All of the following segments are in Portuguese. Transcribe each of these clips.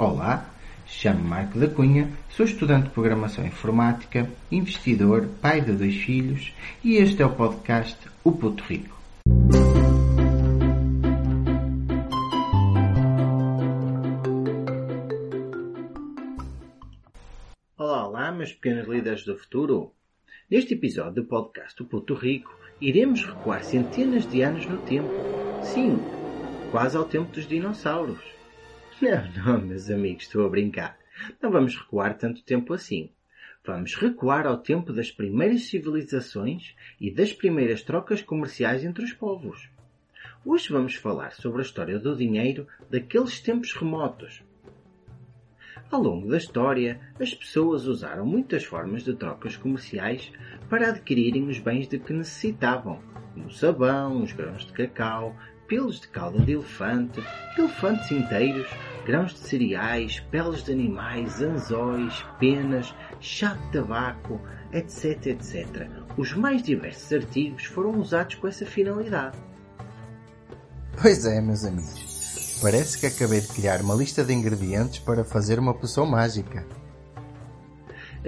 Olá, chamo-me Marco da Cunha, sou estudante de Programação Informática, investidor, pai de dois filhos e este é o podcast O Puto Rico. Olá, olá, meus pequenos líderes do futuro. Neste episódio do podcast O Puto Rico, iremos recuar centenas de anos no tempo. Sim, quase ao tempo dos dinossauros. Não, não, meus amigos, estou a brincar. Não vamos recuar tanto tempo assim. Vamos recuar ao tempo das primeiras civilizações e das primeiras trocas comerciais entre os povos. Hoje vamos falar sobre a história do dinheiro daqueles tempos remotos. Ao longo da história, as pessoas usaram muitas formas de trocas comerciais para adquirirem os bens de que necessitavam, como sabão, os grãos de cacau, pelos de cauda de elefante, elefantes inteiros, grãos de cereais, peles de animais, anzóis, penas, chá de tabaco, etc, etc. Os mais diversos artigos foram usados com essa finalidade. Pois é, meus amigos. Parece que acabei de criar uma lista de ingredientes para fazer uma poção mágica.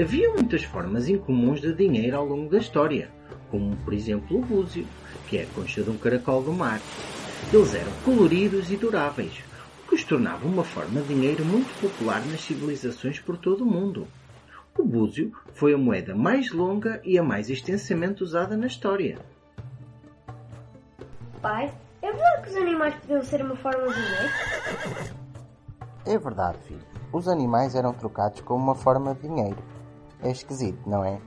Havia muitas formas incomuns de dinheiro ao longo da história, como por exemplo o búzio, que é a concha de um caracol do mar. Eles eram coloridos e duráveis, que os tornava uma forma de dinheiro muito popular nas civilizações por todo o mundo. O búzio foi a moeda mais longa e a mais extensamente usada na história. Pai, é verdade que os animais podiam ser uma forma de dinheiro? É verdade, filho. Os animais eram trocados como uma forma de dinheiro. É esquisito, não é?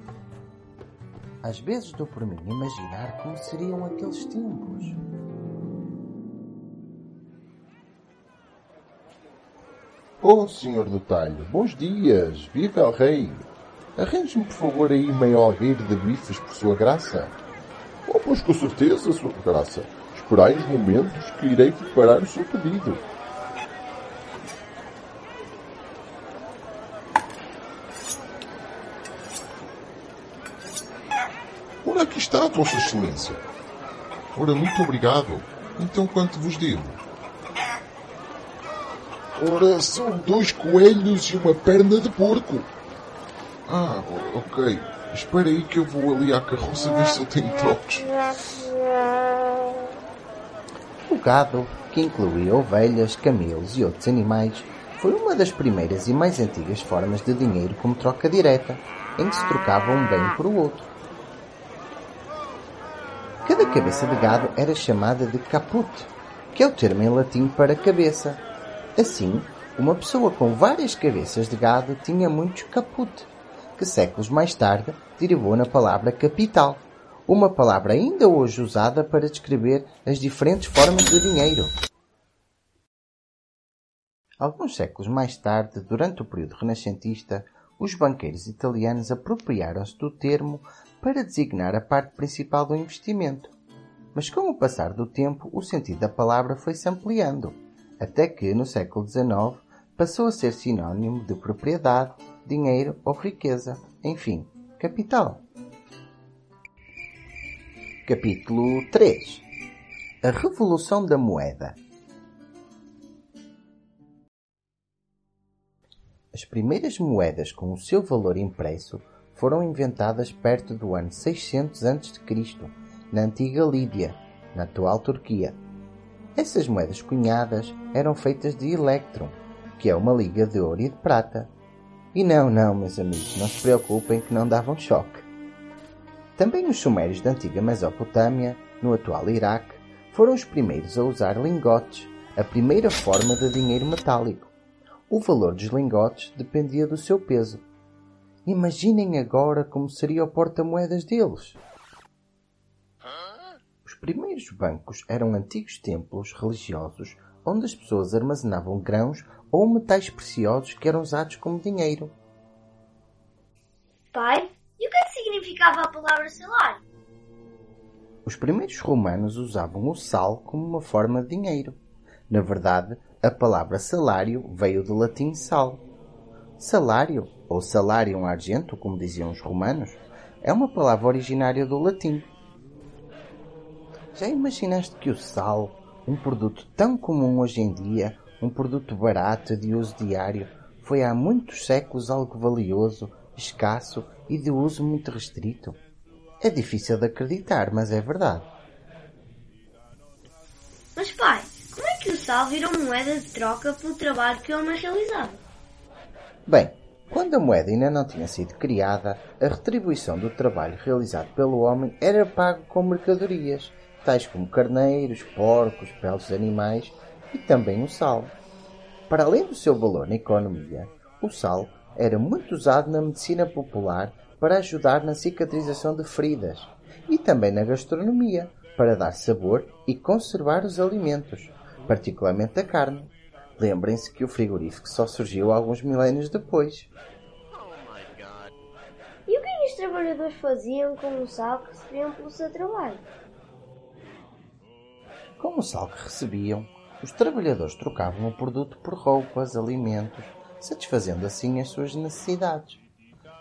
Às vezes dou por mim imaginar como seriam aqueles tempos. Oh, senhor do talho, bons dias, viva o rei. Arranje-me, por favor, aí meio alheiro de bifes, por sua graça. Oh, pois com certeza, sua graça. Esperai os momentos que irei preparar o seu pedido. Ora, aqui está, Vossa Excelência. Ora, muito obrigado. Então, quanto vos devo? Ora, são dois coelhos e uma perna de porco. Ah, ok. Espera aí que eu vou ali à carroça ver se eu tenho trocos. O gado, que incluía ovelhas, camelos e outros animais, foi uma das primeiras e mais antigas formas de dinheiro como troca direta, em que se trocava um bem por outro. Cada cabeça de gado era chamada de caput, que é o termo em latim para cabeça. Assim, uma pessoa com várias cabeças de gado tinha muitos caput, que séculos mais tarde derivou na palavra capital, uma palavra ainda hoje usada para descrever as diferentes formas de dinheiro. Alguns séculos mais tarde, durante o período renascentista, os banqueiros italianos apropriaram-se do termo para designar a parte principal do investimento. Mas com o passar do tempo, o sentido da palavra foi-se ampliando, até que, no século XIX, passou a ser sinónimo de propriedade, dinheiro ou riqueza, enfim, capital. Capítulo 3 A Revolução da Moeda As primeiras moedas com o seu valor impresso foram inventadas perto do ano 600 a.C., na antiga Lídia, na atual Turquia. Essas moedas cunhadas eram feitas de electrum, que é uma liga de ouro e de prata. E não, não, meus amigos, não se preocupem que não davam choque. Também os sumérios da antiga Mesopotâmia, no atual Iraque, foram os primeiros a usar lingotes, a primeira forma de dinheiro metálico. O valor dos lingotes dependia do seu peso. Imaginem agora como seria o porta-moedas deles. Os primeiros bancos eram antigos templos religiosos onde as pessoas armazenavam grãos ou metais preciosos que eram usados como dinheiro. Pai, e o que é que significava a palavra salário? Os primeiros romanos usavam o sal como uma forma de dinheiro. Na verdade, a palavra salário veio do latim sal. Salário, ou salarium argento, como diziam os romanos, é uma palavra originária do latim. Já imaginaste que o sal, um produto tão comum hoje em dia, um produto barato de uso diário, foi há muitos séculos algo valioso, escasso e de uso muito restrito? É difícil de acreditar, mas é verdade. Mas pai, como é que o sal virou moeda de troca pelo trabalho que o homem realizava? Bem, quando a moeda ainda não tinha sido criada, a retribuição do trabalho realizado pelo homem era pago com mercadorias, tais como carneiros, porcos, peles de animais e também o sal. Para além do seu valor na economia, o sal era muito usado na medicina popular para ajudar na cicatrização de feridas e também na gastronomia para dar sabor e conservar os alimentos, particularmente a carne. Lembrem-se que o frigorífico só surgiu alguns milénios depois. E o que é os trabalhadores faziam com o sal que recebiam pelo seu trabalho? Com o sal que recebiam, os trabalhadores trocavam o produto por roupas, alimentos, satisfazendo assim as suas necessidades.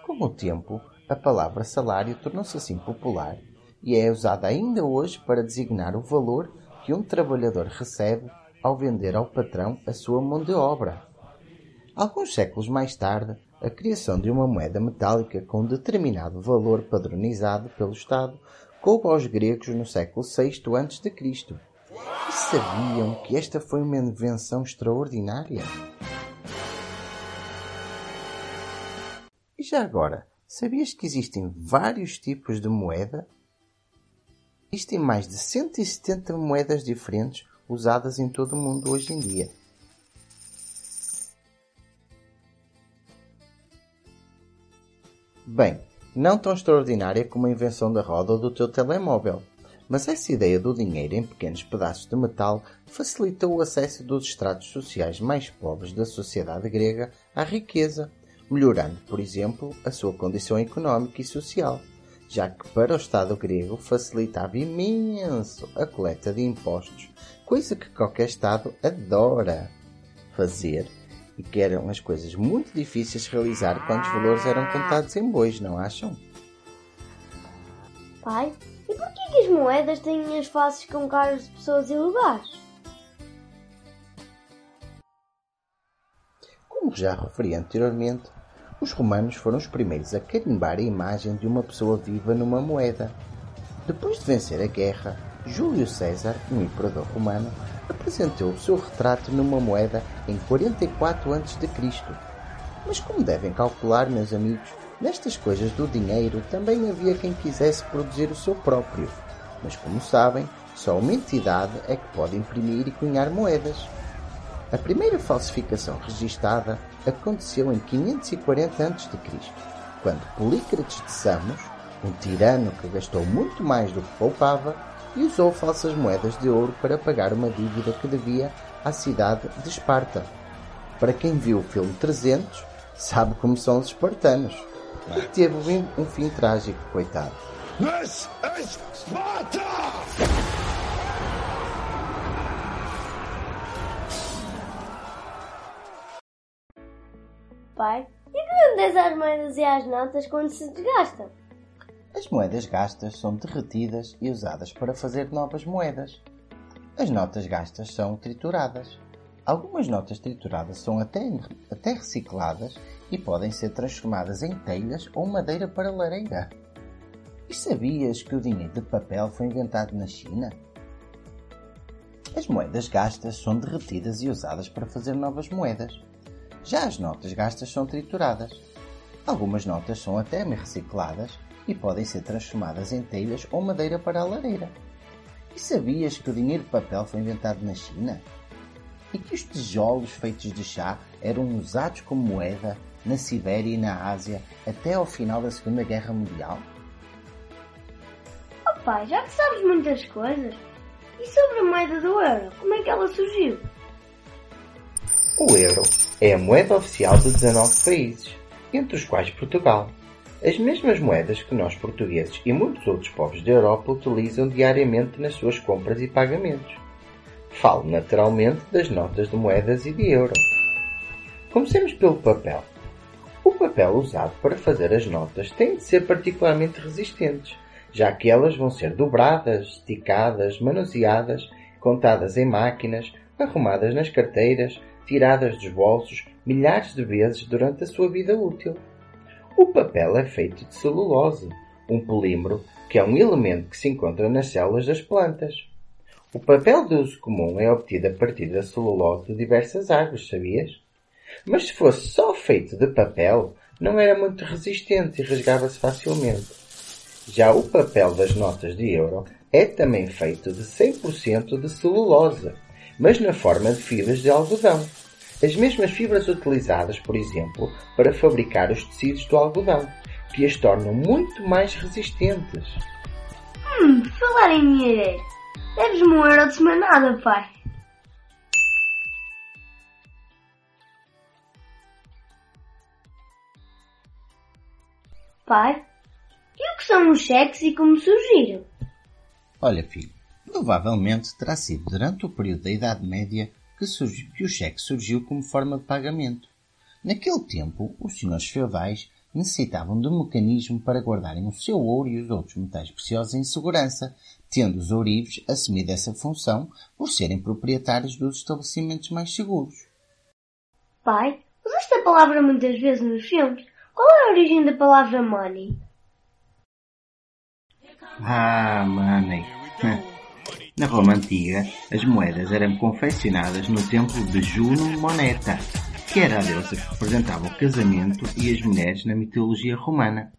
Com o tempo, a palavra salário tornou-se assim popular e é usada ainda hoje para designar o valor que um trabalhador recebe ao vender ao patrão a sua mão de obra. Alguns séculos mais tarde, a criação de uma moeda metálica com determinado valor padronizado pelo Estado coube aos gregos no século VI a.C. E sabiam que esta foi uma invenção extraordinária? E já agora, sabias que existem vários tipos de moeda? Existem mais de 170 moedas diferentes usadas em todo o mundo hoje em dia. Bem, não tão extraordinária como a invenção da roda ou do teu telemóvel, mas essa ideia do dinheiro em pequenos pedaços de metal facilitou o acesso dos estratos sociais mais pobres da sociedade grega à riqueza, melhorando, por exemplo, a sua condição económica e social, já que para o Estado grego facilitava imenso a coleta de impostos, coisa que qualquer Estado adora fazer e que eram as coisas muito difíceis de realizar quando os valores eram contados em bois, não acham? Pai, por que as moedas têm as faces com caras de pessoas e lugares? Como já referi anteriormente, os romanos foram os primeiros a carimbar a imagem de uma pessoa viva numa moeda. Depois de vencer a guerra, Júlio César, um imperador romano, apresentou o seu retrato numa moeda em 44 a.C. Mas como devem calcular, meus amigos, nestas coisas do dinheiro também havia quem quisesse produzir o seu próprio. Mas como sabem, só uma entidade é que pode imprimir e cunhar moedas. A primeira falsificação registada aconteceu em 540 a.C., quando Polícrates de Samos, um tirano que gastou muito mais do que poupava, e usou falsas moedas de ouro para pagar uma dívida que devia à cidade de Esparta. Para quem viu o filme 300, sabe como são os espartanos. Teve um fim trágico, coitado. This is Sparta! Pai, e que acontece às moedas e às notas quando se desgastam? As moedas gastas são derretidas e usadas para fazer novas moedas. As notas gastas são trituradas. Algumas notas trituradas são até, até recicladas e podem ser transformadas em telhas ou madeira para lareira. E sabias que o dinheiro de papel foi inventado na China? As moedas gastas são derretidas e usadas para fazer novas moedas. Já as notas gastas são trituradas. Algumas notas são até recicladas e podem ser transformadas em telhas ou madeira para a lareira. E sabias que o dinheiro de papel foi inventado na China? E que os tijolos feitos de chá eram usados como moeda na Sibéria e na Ásia até ao final da Segunda Guerra Mundial? Oh pai, já que sabes muitas coisas, e sobre a moeda do euro, como é que ela surgiu? O euro é a moeda oficial de 19 países, entre os quais Portugal. As mesmas moedas que nós portugueses e muitos outros povos da Europa utilizam diariamente nas suas compras e pagamentos. Falo naturalmente das notas de moedas e de euro. Comecemos pelo papel. O papel usado para fazer as notas tem de ser particularmente resistentes, já que elas vão ser dobradas, esticadas, manuseadas, contadas em máquinas, arrumadas nas carteiras, tiradas dos bolsos milhares de vezes durante a sua vida útil. O papel é feito de celulose, um polímero que é um elemento que se encontra nas células das plantas. O papel de uso comum é obtido a partir da celulose de diversas árvores, sabias? Mas se fosse só feito de papel, não era muito resistente e rasgava-se facilmente. Já o papel das notas de euro é também feito de 100% de celulose, mas na forma de fibras de algodão. As mesmas fibras utilizadas, por exemplo, para fabricar os tecidos do algodão, que as tornam muito mais resistentes. Hum, falar em dinheiro. Deves-me um euro de semanada, pai. Pai, e o que são os cheques e como surgiram? Olha, filho, provavelmente terá sido durante o período da Idade Média que, surgiu, que o cheque surgiu como forma de pagamento. Naquele tempo, os senhores feudais necessitavam de um mecanismo para guardarem o seu ouro e os outros metais preciosos em segurança, tendo os ourives assumido essa função por serem proprietários dos estabelecimentos mais seguros. Pai, usaste a palavra muitas vezes nos filmes. Qual é a origem da palavra money? Ah, money. Na Roma Antiga, as moedas eram confeccionadas no templo de Juno Moneta, que era a deusa que representava o casamento e as mulheres na mitologia romana.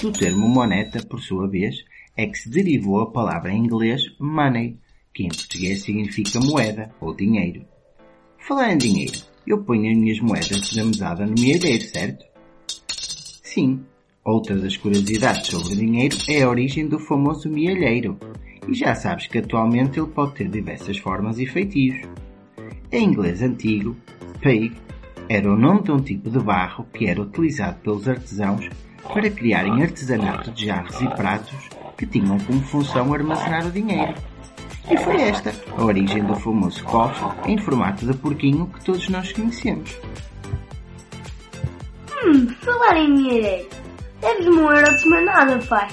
Do termo moneta, por sua vez, é que se derivou a palavra em inglês money, que em português significa moeda ou dinheiro. Falar em dinheiro, eu ponho as minhas moedas na mesada no mielheiro, certo? Sim, outra das curiosidades sobre dinheiro é a origem do famoso mielheiro, e já sabes que atualmente ele pode ter diversas formas e feitios. Em inglês antigo, pig era o nome de um tipo de barro que era utilizado pelos artesãos para criarem artesanato de jarros e pratos que tinham como função armazenar o dinheiro. E foi esta a origem do famoso cofre em formato de porquinho que todos nós conhecemos. Hum, falar em dinheiro. Deves-me um euro de semanada, pai.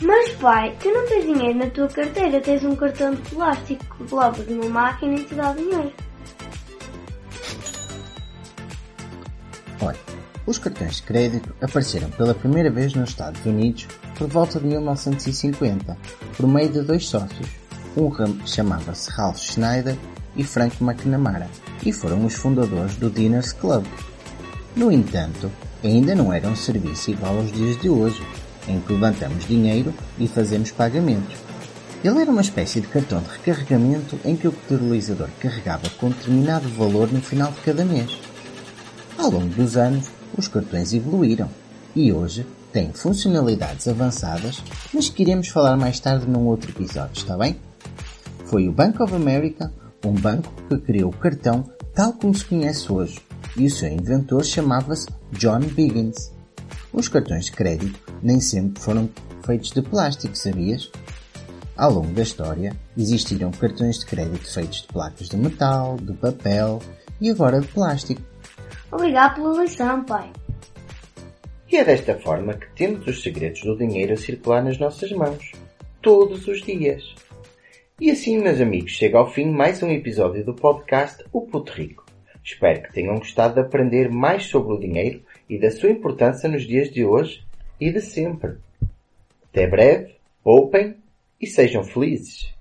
Mas pai, tu não tens dinheiro na tua carteira, tens um cartão de plástico que colocas numa máquina e te dá dinheiro. Os cartões de crédito apareceram pela primeira vez nos Estados Unidos por volta de 1950, por meio de dois sócios, um chamava-se Ralph Schneider e Frank McNamara, e foram os fundadores do Diners Club. No entanto, ainda não era um serviço igual aos dias de hoje, em que levantamos dinheiro e fazemos pagamentos. Ele era uma espécie de cartão de recarregamento em que o utilizador carregava com determinado valor no final de cada mês. Ao longo dos anos, os cartões evoluíram e hoje têm funcionalidades avançadas, mas que iremos falar mais tarde num outro episódio, está bem? Foi o Bank of America, um banco que criou o cartão tal como se conhece hoje, e o seu inventor chamava-se John Biggins. Os cartões de crédito nem sempre foram feitos de plástico, sabias? Ao longo da história, existiram cartões de crédito feitos de placas de metal, de papel e agora de plástico. Obrigado pela lição, pai. E é desta forma que temos os segredos do dinheiro a circular nas nossas mãos, todos os dias. E assim, meus amigos, chega ao fim mais um episódio do podcast O Puto Rico. Espero que tenham gostado de aprender mais sobre o dinheiro e da sua importância nos dias de hoje e de sempre. Até breve, poupem e sejam felizes.